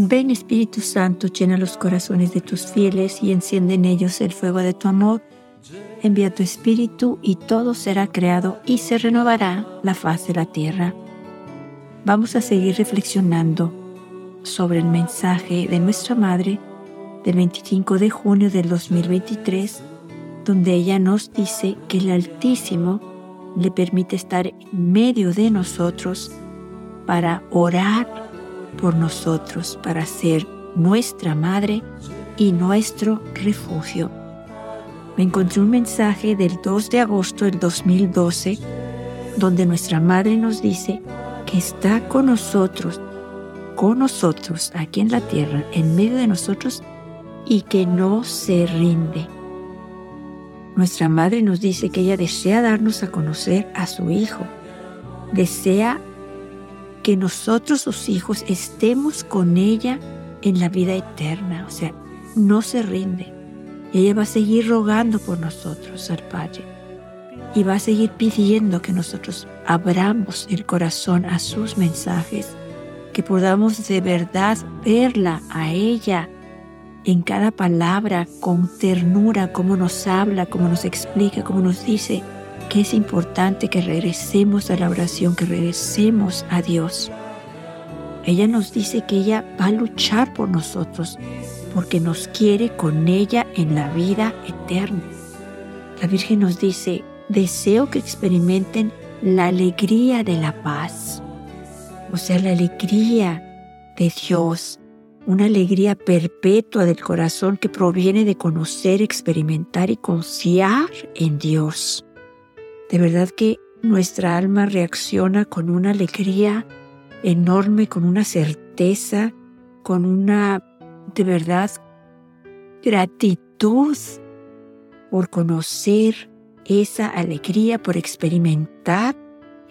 Ven Espíritu Santo, llena los corazones de tus fieles y enciende en ellos el fuego de tu amor. Envía tu Espíritu y todo será creado y se renovará la faz de la tierra. Vamos a seguir reflexionando sobre el mensaje de nuestra Madre del 25 de junio del 2023, donde ella nos dice que el Altísimo le permite estar en medio de nosotros para orar por nosotros para ser nuestra madre y nuestro refugio. Me encontré un mensaje del 2 de agosto del 2012 donde nuestra madre nos dice que está con nosotros, con nosotros aquí en la tierra, en medio de nosotros y que no se rinde. Nuestra madre nos dice que ella desea darnos a conocer a su Hijo, desea que nosotros sus hijos estemos con ella en la vida eterna. O sea, no se rinde. Ella va a seguir rogando por nosotros al Padre y va a seguir pidiendo que nosotros abramos el corazón a sus mensajes, que podamos de verdad verla a ella en cada palabra con ternura, como nos habla, como nos explica, como nos dice que es importante que regresemos a la oración, que regresemos a Dios. Ella nos dice que ella va a luchar por nosotros porque nos quiere con ella en la vida eterna. La Virgen nos dice, deseo que experimenten la alegría de la paz, o sea, la alegría de Dios, una alegría perpetua del corazón que proviene de conocer, experimentar y confiar en Dios. De verdad que nuestra alma reacciona con una alegría enorme, con una certeza, con una, de verdad, gratitud por conocer esa alegría, por experimentar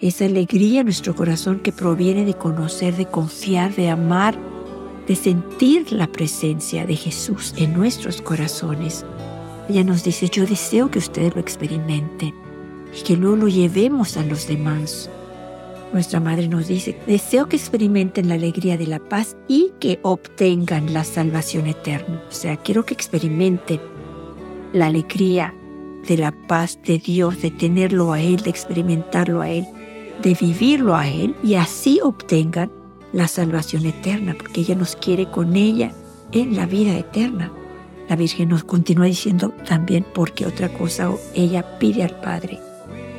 esa alegría en nuestro corazón que proviene de conocer, de confiar, de amar, de sentir la presencia de Jesús en nuestros corazones. Ella nos dice, yo deseo que ustedes lo experimenten y que luego lo llevemos a los demás. Nuestra madre nos dice, deseo que experimenten la alegría de la paz y que obtengan la salvación eterna. O sea, quiero que experimenten la alegría de la paz de Dios, de tenerlo a Él, de experimentarlo a Él, de vivirlo a Él y así obtengan la salvación eterna, porque ella nos quiere con ella en la vida eterna. La Virgen nos continúa diciendo también porque otra cosa ella pide al Padre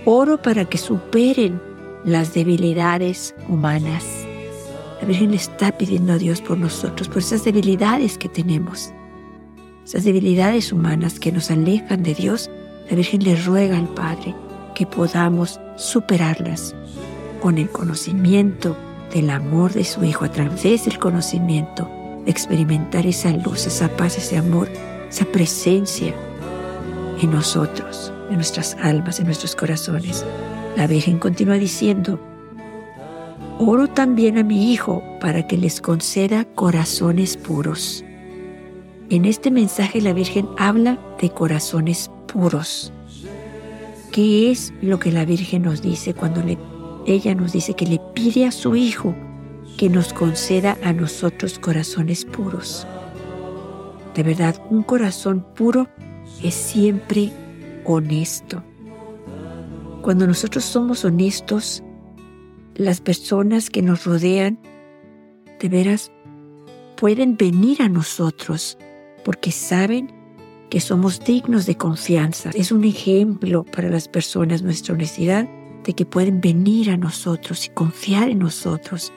Oro para que superen las debilidades humanas. La Virgen le está pidiendo a Dios por nosotros, por esas debilidades que tenemos, esas debilidades humanas que nos alejan de Dios. La Virgen le ruega al Padre que podamos superarlas con el conocimiento del amor de su Hijo, a través del conocimiento, experimentar esa luz, esa paz, ese amor, esa presencia en nosotros en nuestras almas, en nuestros corazones. La Virgen continúa diciendo, oro también a mi Hijo para que les conceda corazones puros. En este mensaje la Virgen habla de corazones puros. ¿Qué es lo que la Virgen nos dice cuando ella nos dice que le pide a su Hijo que nos conceda a nosotros corazones puros? De verdad, un corazón puro es siempre honesto. Cuando nosotros somos honestos, las personas que nos rodean, de veras, pueden venir a nosotros porque saben que somos dignos de confianza. Es un ejemplo para las personas nuestra honestidad de que pueden venir a nosotros y confiar en nosotros.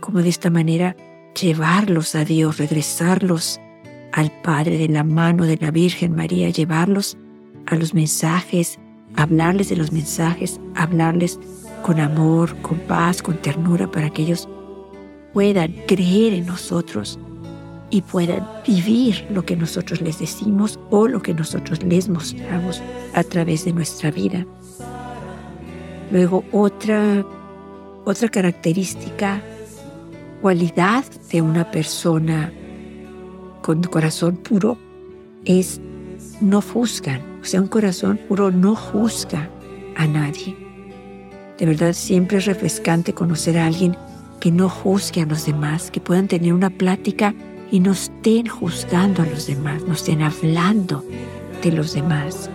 Como de esta manera llevarlos a Dios, regresarlos al Padre de la mano de la Virgen María, llevarlos a los mensajes, hablarles de los mensajes, hablarles con amor, con paz, con ternura, para que ellos puedan creer en nosotros y puedan vivir lo que nosotros les decimos o lo que nosotros les mostramos a través de nuestra vida. Luego otra, otra característica, cualidad de una persona con corazón puro es no juzgan. O sea, un corazón puro no juzga a nadie. De verdad, siempre es refrescante conocer a alguien que no juzguen a los demás, que puedan tener una plática y no estén juzgando a los demás, no estén hablando de los demás.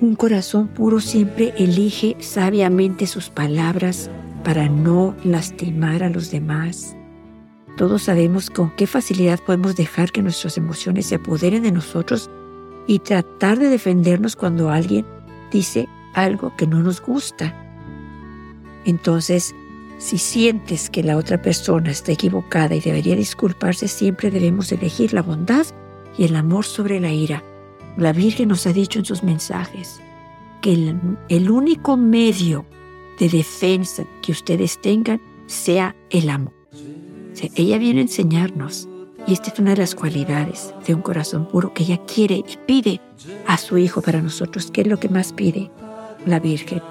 Un corazón puro siempre elige sabiamente sus palabras para no lastimar a los demás. Todos sabemos con qué facilidad podemos dejar que nuestras emociones se apoderen de nosotros y tratar de defendernos cuando alguien dice algo que no nos gusta. Entonces, si sientes que la otra persona está equivocada y debería disculparse, siempre debemos elegir la bondad y el amor sobre la ira la Virgen nos ha dicho en sus mensajes que el, único medio de defensa que ustedes tengan sea el amor. Ella viene a enseñarnos, y esta es una de las cualidades de un corazón puro que ella quiere y pide a su Hijo para nosotros. ¿Qué es lo que más pide la Virgen?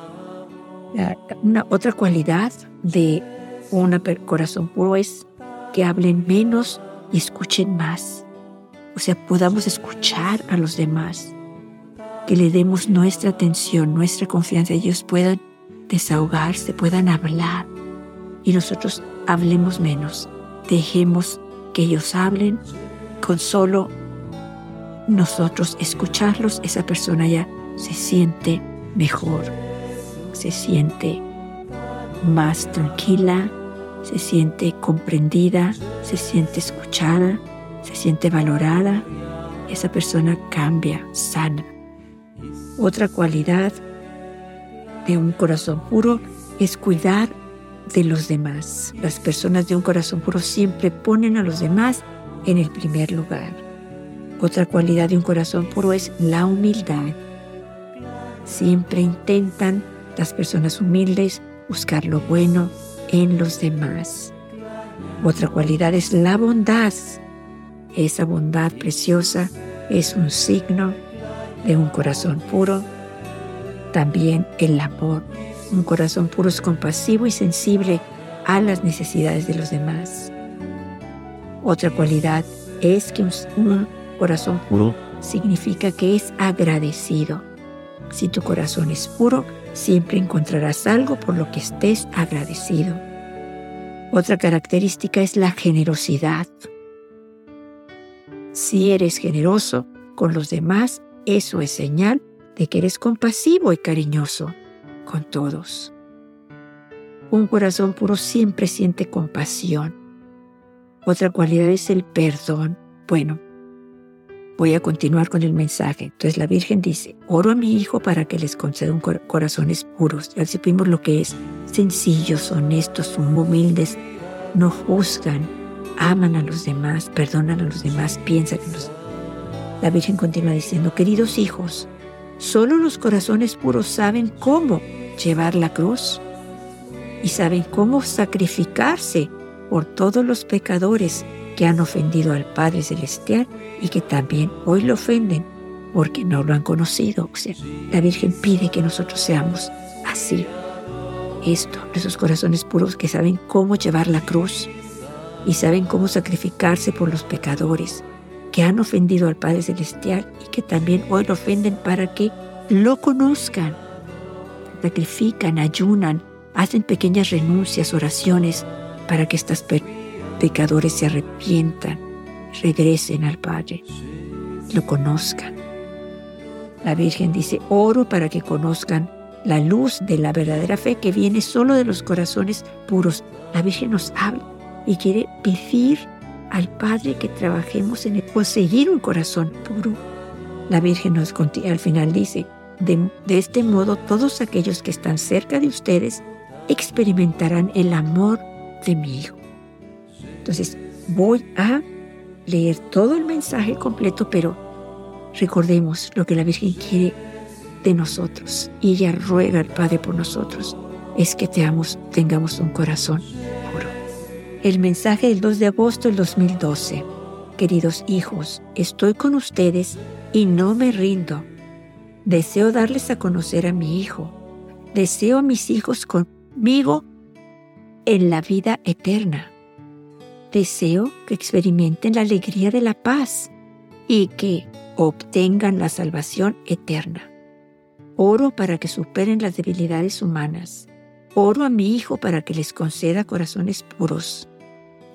Una otra cualidad de un corazón puro es que hablen menos y escuchen más o sea, podamos escuchar a los demás, que le demos nuestra atención, nuestra confianza, ellos puedan desahogarse, puedan hablar y nosotros hablemos menos. Dejemos que ellos hablen con solo nosotros escucharlos, esa persona ya se siente mejor, se siente más tranquila, se siente comprendida, se siente escuchada se siente valorada, esa persona cambia, sana. Otra cualidad de un corazón puro es cuidar de los demás. Las personas de un corazón puro siempre ponen a los demás en el primer lugar. Otra cualidad de un corazón puro es la humildad. Siempre intentan las personas humildes buscar lo bueno en los demás. Otra cualidad es la bondad. Esa bondad preciosa es un signo de un corazón puro. También el amor. Un corazón puro es compasivo y sensible a las necesidades de los demás. Otra cualidad es que un, corazón puro significa que es agradecido. Si tu corazón es puro, siempre encontrarás algo por lo que estés agradecido. Otra característica es la generosidad. Si eres generoso con los demás, eso es señal de que eres compasivo y cariñoso con todos. Un corazón puro siempre siente compasión. Otra cualidad es el perdón. Bueno, voy a continuar con el mensaje. Entonces la Virgen dice, oro a mi Hijo para que les conceda un corazones puros. Ya supimos lo que es. Sencillos, honestos, humildes, no juzgan, aman a los demás, perdonan a los demás, piensan en los... La Virgen continúa diciendo, queridos hijos, solo los corazones puros saben cómo llevar la cruz y saben cómo sacrificarse por todos los pecadores que han ofendido al Padre Celestial y que también hoy lo ofenden porque no lo han conocido. O sea, la Virgen pide que nosotros seamos así. Esto, esos corazones puros que saben cómo llevar la cruz y saben cómo sacrificarse por los pecadores que han ofendido al Padre Celestial y que también hoy lo ofenden para que lo conozcan. Sacrifican, ayunan, hacen pequeñas renuncias, oraciones para que estos pecadores se arrepientan, regresen al Padre, lo conozcan. La Virgen dice, oro para que conozcan la luz de la verdadera fe que viene solo de los corazones puros. La Virgen nos habla y quiere pedir al Padre que trabajemos en conseguir un corazón puro. La Virgen nos al final dice, de, de este modo todos aquellos que están cerca de ustedes experimentarán el amor de mi Hijo. Entonces, voy a leer todo el mensaje completo, pero recordemos lo que la Virgen quiere de nosotros y ella ruega al Padre por nosotros, es que tengamos un corazón el mensaje del 2 de agosto del 2012. Queridos hijos, estoy con ustedes y no me rindo. Deseo darles a conocer a mi hijo. Deseo a mis hijos conmigo en la vida eterna. Deseo que experimenten la alegría de la paz y que obtengan la salvación eterna. Oro para que superen las debilidades humanas oro a mi Hijo para que les conceda corazones puros.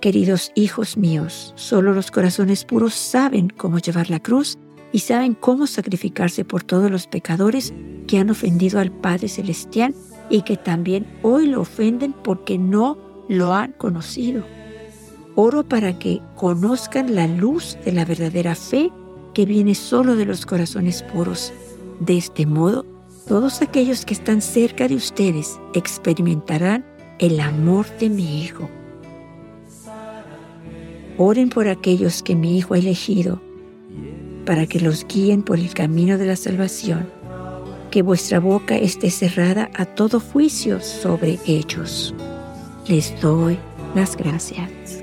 Queridos hijos míos, solo los corazones puros saben cómo llevar la cruz y saben cómo sacrificarse por todos los pecadores que han ofendido al Padre Celestial y que también hoy lo ofenden porque no lo han conocido. Oro para que conozcan la luz de la verdadera fe que viene solo de los corazones puros. De este modo, todos aquellos que están cerca de ustedes experimentarán el amor de mi Hijo. Oren por aquellos que mi Hijo ha elegido, para que los guíen por el camino de la salvación. Que vuestra boca esté cerrada a todo juicio sobre ellos. Les doy las gracias.